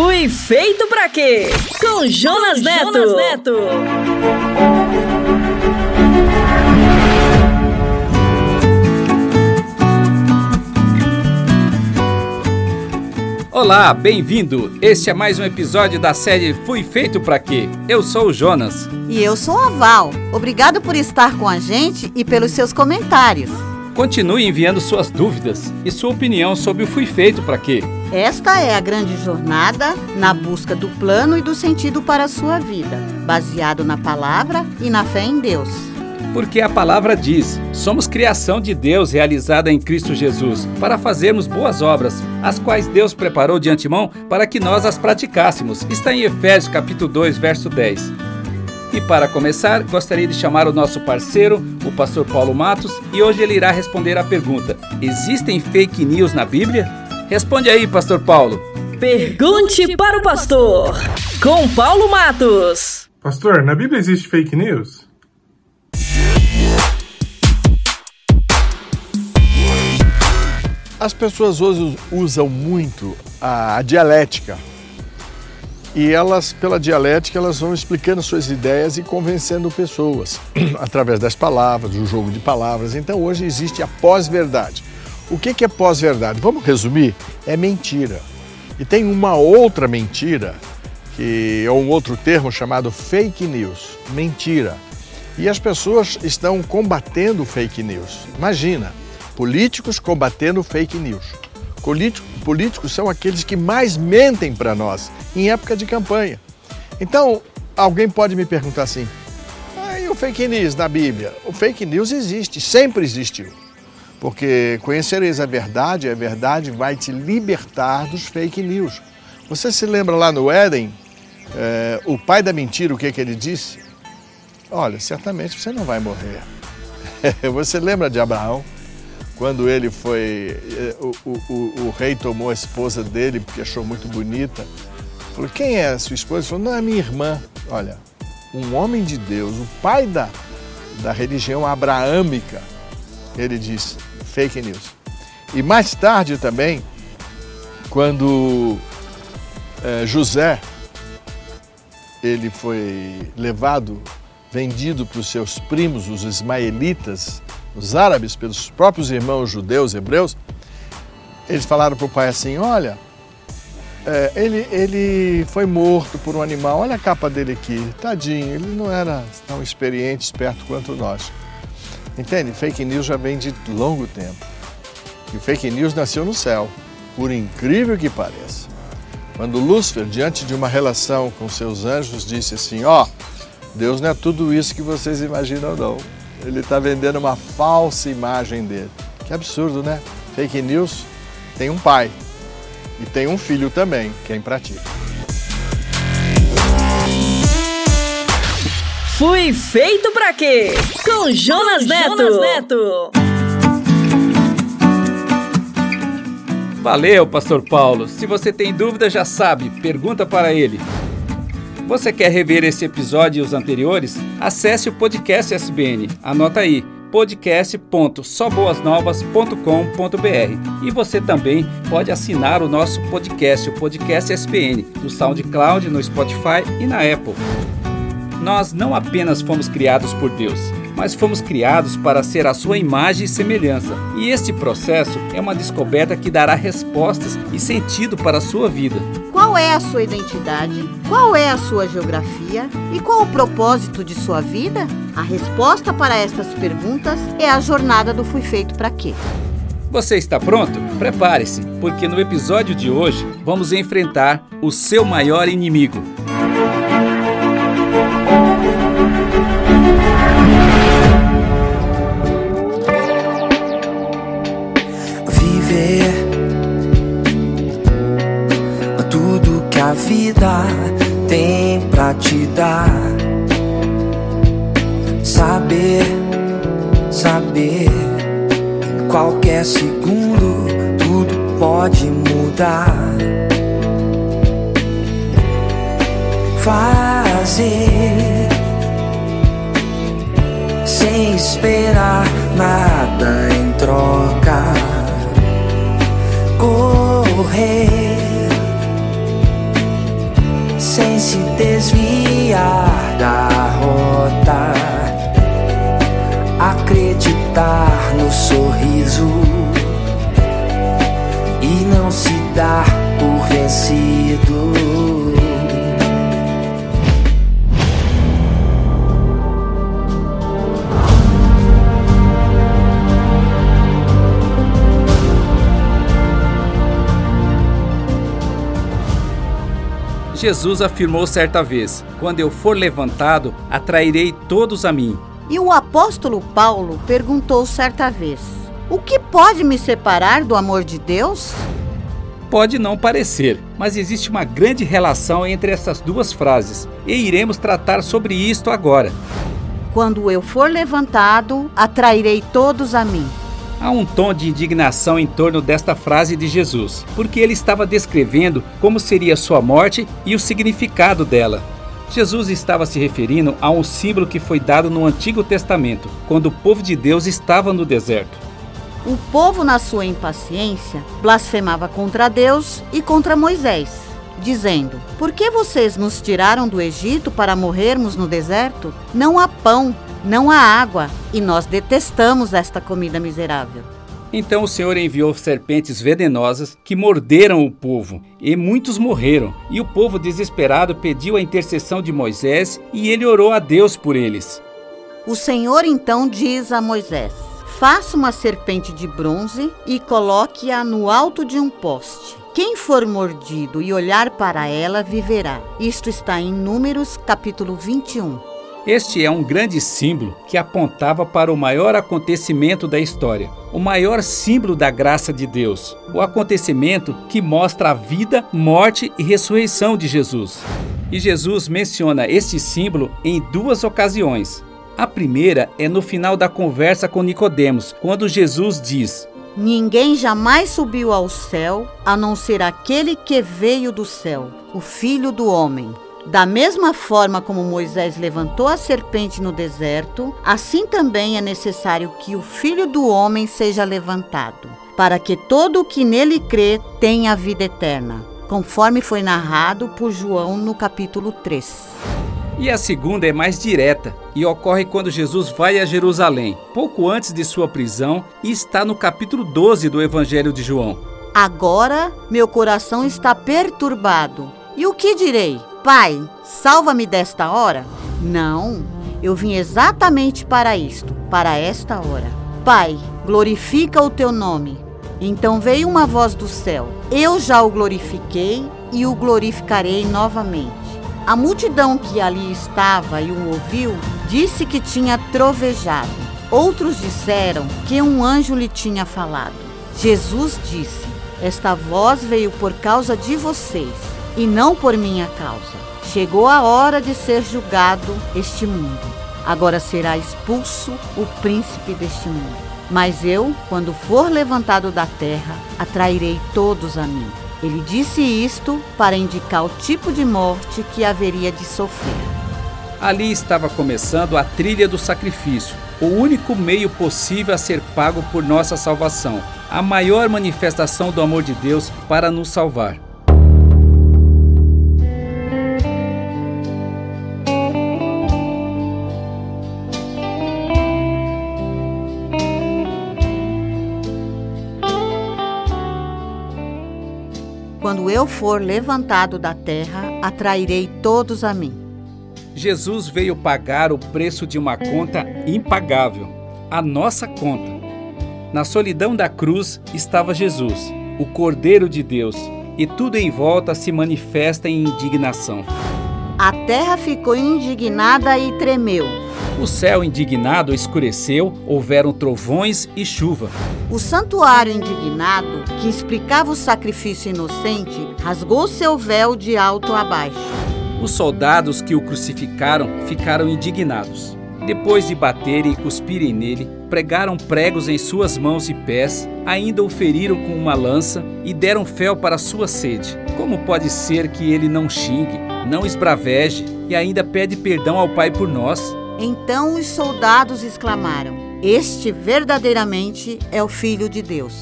Fui feito pra quê? Com Jonas Neto. Jonas Neto. Olá, bem-vindo! Este é mais um episódio da série Fui Feito Pra Quê? Eu sou o Jonas. E eu sou a Val. Obrigado por estar com a gente e pelos seus comentários. Continue enviando suas dúvidas e sua opinião sobre o Fui Feito Pra Quê? Esta é a grande jornada na busca do plano e do sentido para a sua vida, baseado na palavra e na fé em Deus. Porque a palavra diz: somos criação de Deus realizada em Cristo Jesus, para fazermos boas obras, as quais Deus preparou de antemão para que nós as praticássemos. Está em Efésios capítulo 2, verso 10. E para começar, gostaria de chamar o nosso parceiro, o pastor Paulo Matos, e hoje ele irá responder à pergunta: Existem fake news na Bíblia? Responde aí, pastor Paulo. Pergunte para o pastor, com Paulo Matos. Pastor, na Bíblia existe fake news? As pessoas hoje usam muito a dialética e elas, pela dialética, elas vão explicando suas ideias e convencendo pessoas através das palavras, do jogo de palavras. Então hoje existe a pós-verdade. O que é pós-verdade? Vamos resumir? É mentira. E tem uma outra mentira, que é um outro termo chamado fake news. Mentira. E as pessoas estão combatendo fake news. Imagina, políticos combatendo fake news. Políticos são aqueles que mais mentem para nós em época de campanha. Então, alguém pode me perguntar assim: ah, e o fake news da Bíblia? O fake news existe, sempre existiu. Porque conhecereis a verdade, a verdade vai te libertar dos fake news. Você se lembra lá no Éden, é, o pai da mentira, o que, que ele disse? Olha, certamente você não vai morrer. você lembra de Abraão? Quando ele foi. Eh, o, o, o, rei tomou a esposa dele porque achou muito bonita. Falou: Quem é a sua esposa? Ele falou: Não, é minha irmã. Olha, um homem de Deus, o pai da, da religião abraâmica, ele diz: fake news. E mais tarde também, quando é, José ele foi levado, vendido para os seus primos, os ismaelitas, os árabes, pelos próprios irmãos judeus, hebreus, eles falaram para o pai assim: Olha, é, ele, ele foi morto por um animal, olha a capa dele aqui, tadinho, ele não era tão experiente, esperto quanto nós. Entende? Fake news já vem de longo tempo. E fake news nasceu no céu, por incrível que pareça. Quando Lúcifer, diante de uma relação com seus anjos, disse assim: Ó, oh, Deus não é tudo isso que vocês imaginam, não. Ele está vendendo uma falsa imagem dele. Que absurdo, né? Fake news tem um pai e tem um filho também, quem pratica. Fui feito para quê? Com Jonas Neto. Jonas Neto. Valeu, Pastor Paulo. Se você tem dúvida, já sabe, pergunta para ele. Você quer rever esse episódio e os anteriores? Acesse o podcast SBN. Anota aí podcast.soboasnovas.com.br e você também pode assinar o nosso podcast, o Podcast SPN, no SoundCloud, no Spotify e na Apple. Nós não apenas fomos criados por Deus, mas fomos criados para ser a sua imagem e semelhança. E este processo é uma descoberta que dará respostas e sentido para a sua vida. Qual é a sua identidade? Qual é a sua geografia? E qual o propósito de sua vida? A resposta para estas perguntas é a jornada do Fui Feito para Quê? Você está pronto? Prepare-se, porque no episódio de hoje vamos enfrentar o seu maior inimigo. Vida tem pra te dar. Saber, saber, em qualquer segundo tudo pode mudar. Fazer sem esperar nada em troca. Correr desviar da rota, acreditar no sorriso e não se dar por vencido. Jesus afirmou certa vez: Quando eu for levantado, atrairei todos a mim. E o apóstolo Paulo perguntou certa vez: O que pode me separar do amor de Deus? Pode não parecer, mas existe uma grande relação entre essas duas frases e iremos tratar sobre isto agora. Quando eu for levantado, atrairei todos a mim. Há um tom de indignação em torno desta frase de Jesus, porque ele estava descrevendo como seria sua morte e o significado dela. Jesus estava se referindo a um símbolo que foi dado no Antigo Testamento, quando o povo de Deus estava no deserto. O povo, na sua impaciência, blasfemava contra Deus e contra Moisés, dizendo: Por que vocês nos tiraram do Egito para morrermos no deserto? Não há pão, não há água, e nós detestamos esta comida miserável. Então o Senhor enviou serpentes venenosas que morderam o povo, e muitos morreram. E o povo desesperado pediu a intercessão de Moisés, e ele orou a Deus por eles. O Senhor então diz a Moisés: Faça uma serpente de bronze e coloque-a no alto de um poste. Quem for mordido e olhar para ela viverá. Isto está em Números, capítulo 21. Este é um grande símbolo que apontava para o maior acontecimento da história, o maior símbolo da graça de Deus, o acontecimento que mostra a vida, morte e ressurreição de Jesus. E Jesus menciona este símbolo em duas ocasiões. A primeira é no final da conversa com Nicodemos, quando Jesus diz: Ninguém jamais subiu ao céu, a não ser aquele que veio do céu, o Filho do homem. Da mesma forma como Moisés levantou a serpente no deserto, assim também é necessário que o Filho do Homem seja levantado, para que todo o que nele crê tenha vida eterna, conforme foi narrado por João no capítulo 3. E a segunda é mais direta e ocorre quando Jesus vai a Jerusalém, pouco antes de sua prisão, e está no capítulo 12 do Evangelho de João. Agora meu coração está perturbado. E o que direi? Pai, salva-me desta hora? Não, eu vim exatamente para isto, para esta hora. Pai, glorifica o teu nome. Então veio uma voz do céu: Eu já o glorifiquei e o glorificarei novamente. A multidão que ali estava e o ouviu disse que tinha trovejado. Outros disseram que um anjo lhe tinha falado. Jesus disse: Esta voz veio por causa de vocês e não por minha causa. Chegou a hora de ser julgado este mundo. Agora será expulso o príncipe deste mundo. Mas eu, quando for levantado da terra, atrairei todos a mim. Ele disse isto para indicar o tipo de morte que haveria de sofrer. Ali estava começando a trilha do sacrifício, o único meio possível a ser pago por nossa salvação, a maior manifestação do amor de Deus para nos salvar. Eu for levantado da terra, atrairei todos a mim. Jesus veio pagar o preço de uma conta impagável, a nossa conta. Na solidão da cruz estava Jesus, o Cordeiro de Deus, e tudo em volta se manifesta em indignação. A terra ficou indignada e tremeu. O céu indignado escureceu, houveram trovões e chuva. O santuário indignado, que explicava o sacrifício inocente, rasgou seu véu de alto a baixo. Os soldados que o crucificaram ficaram indignados. Depois de baterem e cuspirem nele, pregaram pregos em suas mãos e pés, ainda o feriram com uma lança e deram fel para sua sede. Como pode ser que ele não xingue, não esbraveje e ainda pede perdão ao Pai por nós? Então os soldados exclamaram: Este verdadeiramente é o Filho de Deus.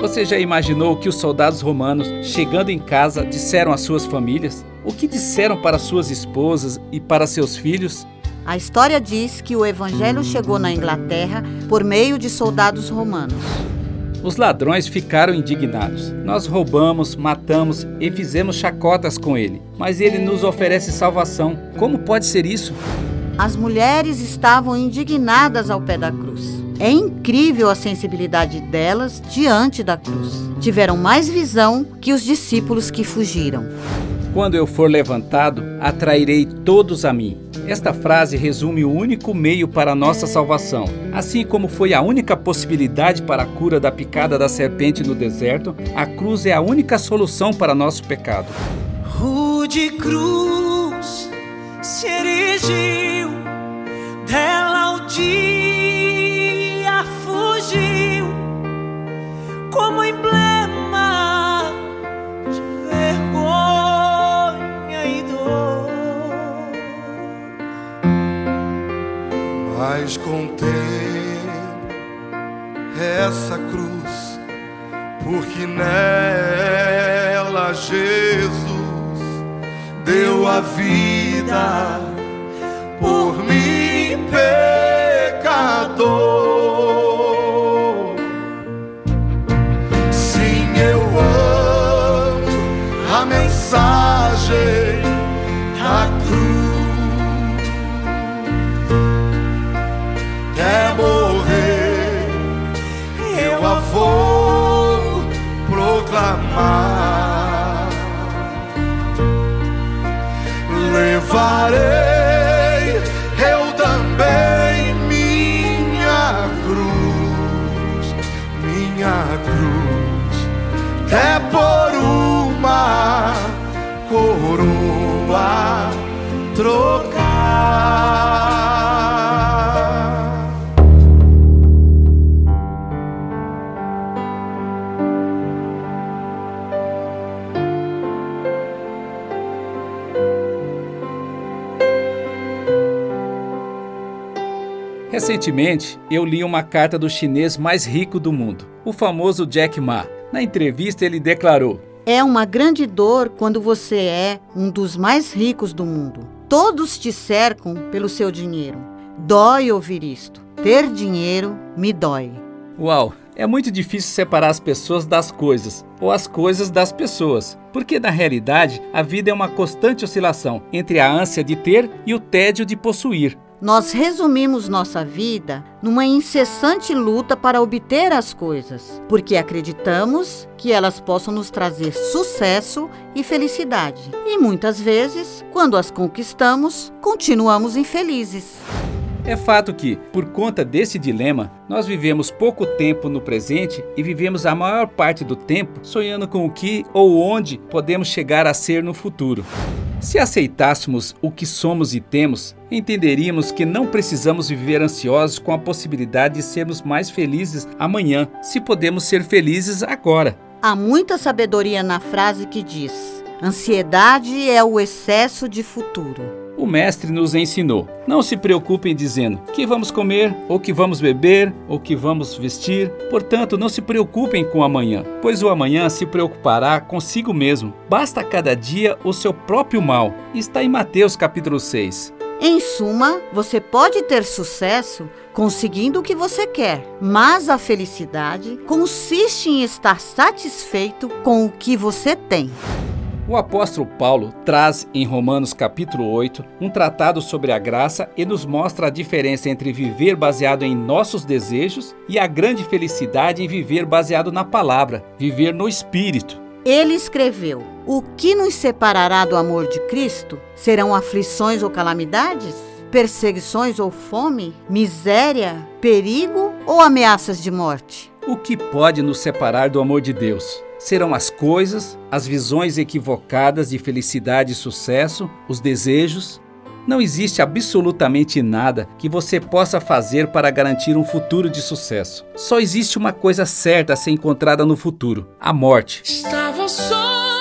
Você já imaginou o que os soldados romanos, chegando em casa, disseram às suas famílias? O que disseram para suas esposas e para seus filhos? A história diz que o evangelho chegou na Inglaterra por meio de soldados romanos. Os ladrões ficaram indignados. Nós roubamos, matamos e fizemos chacotas com ele, mas ele nos oferece salvação. Como pode ser isso? As mulheres estavam indignadas ao pé da cruz. É incrível a sensibilidade delas diante da cruz. Tiveram mais visão que os discípulos que fugiram. Quando eu for levantado, atrairei todos a mim. Esta frase resume o único meio para a nossa salvação. Assim como foi a única possibilidade para a cura da picada da serpente no deserto, a cruz é a única solução para nosso pecado. Rude cruz se erigiu, dela o dia fugiu, como emblema de vergonha e dor. Mas contém essa cruz, porque nela Jesus deu a vida trocar. Recentemente, eu li uma carta do chinês mais rico do mundo, o famoso Jack Ma. Na entrevista, ele declarou: É uma grande dor quando você é um dos mais ricos do mundo. Todos te cercam pelo seu dinheiro. Dói ouvir isto. Ter dinheiro me dói. Uau, é muito difícil separar as pessoas das coisas, ou as coisas das pessoas, porque na realidade a vida é uma constante oscilação entre a ânsia de ter e o tédio de possuir. Nós resumimos nossa vida numa incessante luta para obter as coisas, porque acreditamos que elas possam nos trazer sucesso e felicidade. E muitas vezes, quando as conquistamos, continuamos infelizes. É fato que, por conta desse dilema, nós vivemos pouco tempo no presente e vivemos a maior parte do tempo sonhando com o que ou onde podemos chegar a ser no futuro. Se aceitássemos o que somos e temos, entenderíamos que não precisamos viver ansiosos com a possibilidade de sermos mais felizes amanhã, se podemos ser felizes agora. Há muita sabedoria na frase que diz: ansiedade é o excesso de futuro. O mestre nos ensinou: não se preocupem dizendo que vamos comer, ou que vamos beber, ou que vamos vestir. Portanto, não se preocupem com o amanhã, pois o amanhã se preocupará consigo mesmo. Basta cada dia o seu próprio mal. Está em Mateus capítulo 6. Em suma, você pode ter sucesso conseguindo o que você quer, mas a felicidade consiste em estar satisfeito com o que você tem. O apóstolo Paulo traz em Romanos capítulo 8 um tratado sobre a graça e nos mostra a diferença entre viver baseado em nossos desejos e a grande felicidade em viver baseado na palavra, viver no espírito. Ele escreveu: O que nos separará do amor de Cristo? Serão aflições ou calamidades? Perseguições ou fome? Miséria? Perigo ou ameaças de morte? O que pode nos separar do amor de Deus? Serão as coisas, as visões equivocadas de felicidade e sucesso, os desejos? Não existe absolutamente nada que você possa fazer para garantir um futuro de sucesso. Só existe uma coisa certa a ser encontrada no futuro: a morte. Estava só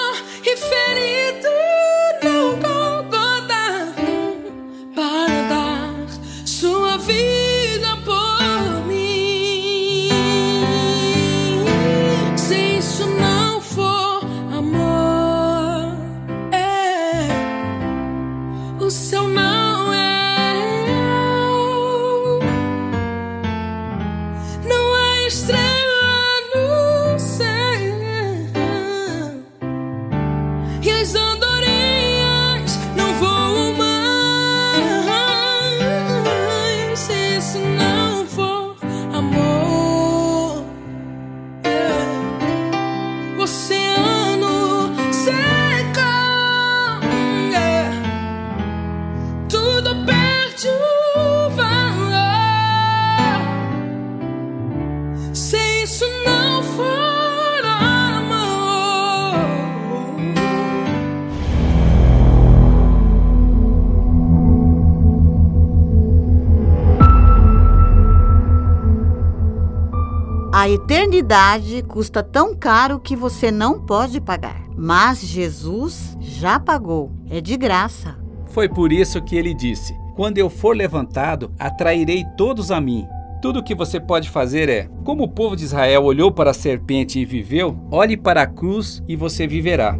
eternidade custa tão caro que você não pode pagar. Mas Jesus já pagou. É de graça. Foi por isso que ele disse: Quando eu for levantado, atrairei todos a mim. Tudo o que você pode fazer é, como o povo de Israel olhou para a serpente e viveu, olhe para a cruz e você viverá.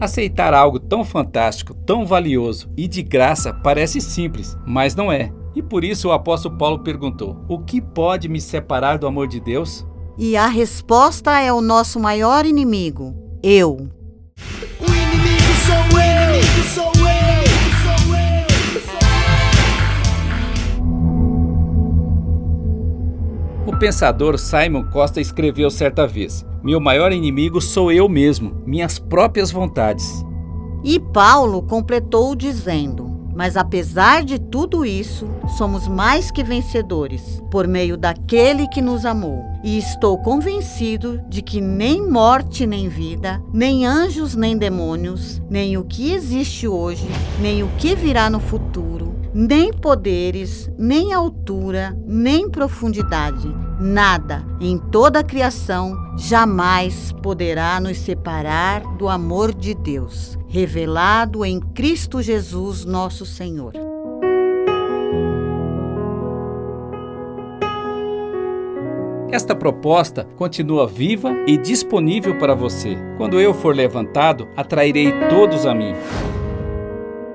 Aceitar algo tão fantástico, tão valioso e de graça parece simples, mas não é. E por isso o apóstolo Paulo perguntou: O que pode me separar do amor de Deus? E a resposta é o nosso maior inimigo: eu. O inimigo sou eu, sou eu, sou eu, sou O pensador Simon Costa escreveu certa vez: Meu maior inimigo sou eu mesmo, minhas próprias vontades. E Paulo completou dizendo: Mas apesar de tudo isso, somos mais que vencedores por meio daquele que nos amou. E estou convencido de que nem morte nem vida, nem anjos nem demônios, nem o que existe hoje, nem o que virá no futuro, nem poderes, nem altura, nem profundidade, nada em toda a criação jamais poderá nos separar do amor de Deus, revelado em Cristo Jesus, nosso Senhor. Esta proposta continua viva e disponível para você. Quando eu for levantado, atrairei todos a mim.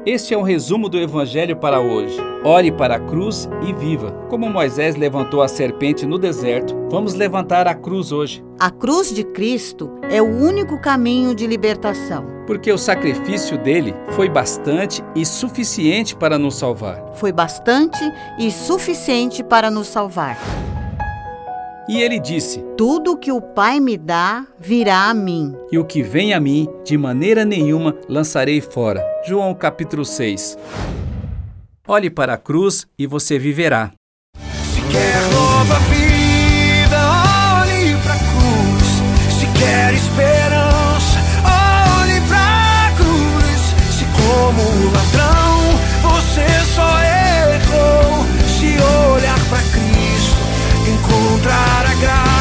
Este é um resumo do Evangelho para hoje. Ore para a cruz e viva. Como Moisés levantou a serpente no deserto, vamos levantar a cruz hoje. A cruz de Cristo é o único caminho de libertação. Porque o sacrifício dele foi bastante e suficiente para nos salvar. Foi bastante e suficiente para nos salvar. E ele disse: Tudo que o Pai me dá virá a mim. E o que vem a mim, de maneira nenhuma lançarei fora. João capítulo 6. Olhe para a cruz e você viverá. Se quer nova vida, olhe pra cruz. Se quer esperança, olhe pra cruz. Se como ladrão encontrar a graça,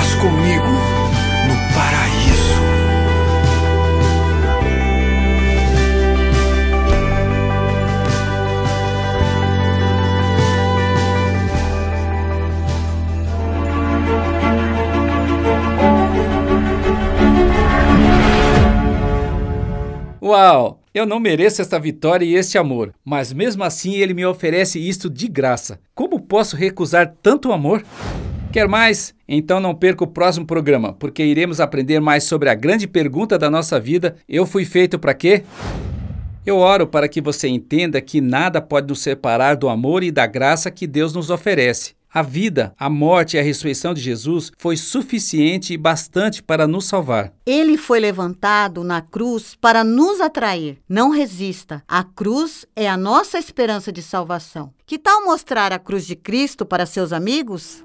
estarás comigo no paraíso. Uau! Eu não mereço esta vitória e este amor, mas mesmo assim ele me oferece isto de graça. Como posso recusar tanto amor? Quer mais? Então não perca o próximo programa, porque iremos aprender mais sobre a grande pergunta da nossa vida: eu fui feito para quê? Eu oro para que você entenda que nada pode nos separar do amor e da graça que Deus nos oferece. A vida, a morte e a ressurreição de Jesus foi suficiente e bastante para nos salvar. Ele foi levantado na cruz para nos atrair. Não resista. A cruz é a nossa esperança de salvação. Que tal mostrar a cruz de Cristo para seus amigos?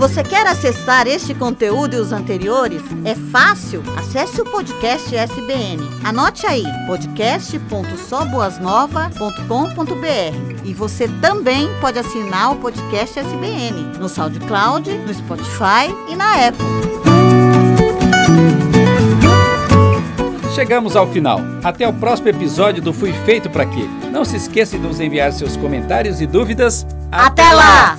Você quer acessar este conteúdo e os anteriores? É fácil. Acesse o podcast SBN. Anote aí: podcast.soboasnova.com.br. E você também pode assinar o podcast SBN no SoundCloud, no Spotify e na Apple. Chegamos ao final. Até o próximo episódio do Fui Feito Pra Quê. Não se esqueça de nos enviar seus comentários e dúvidas. Até lá!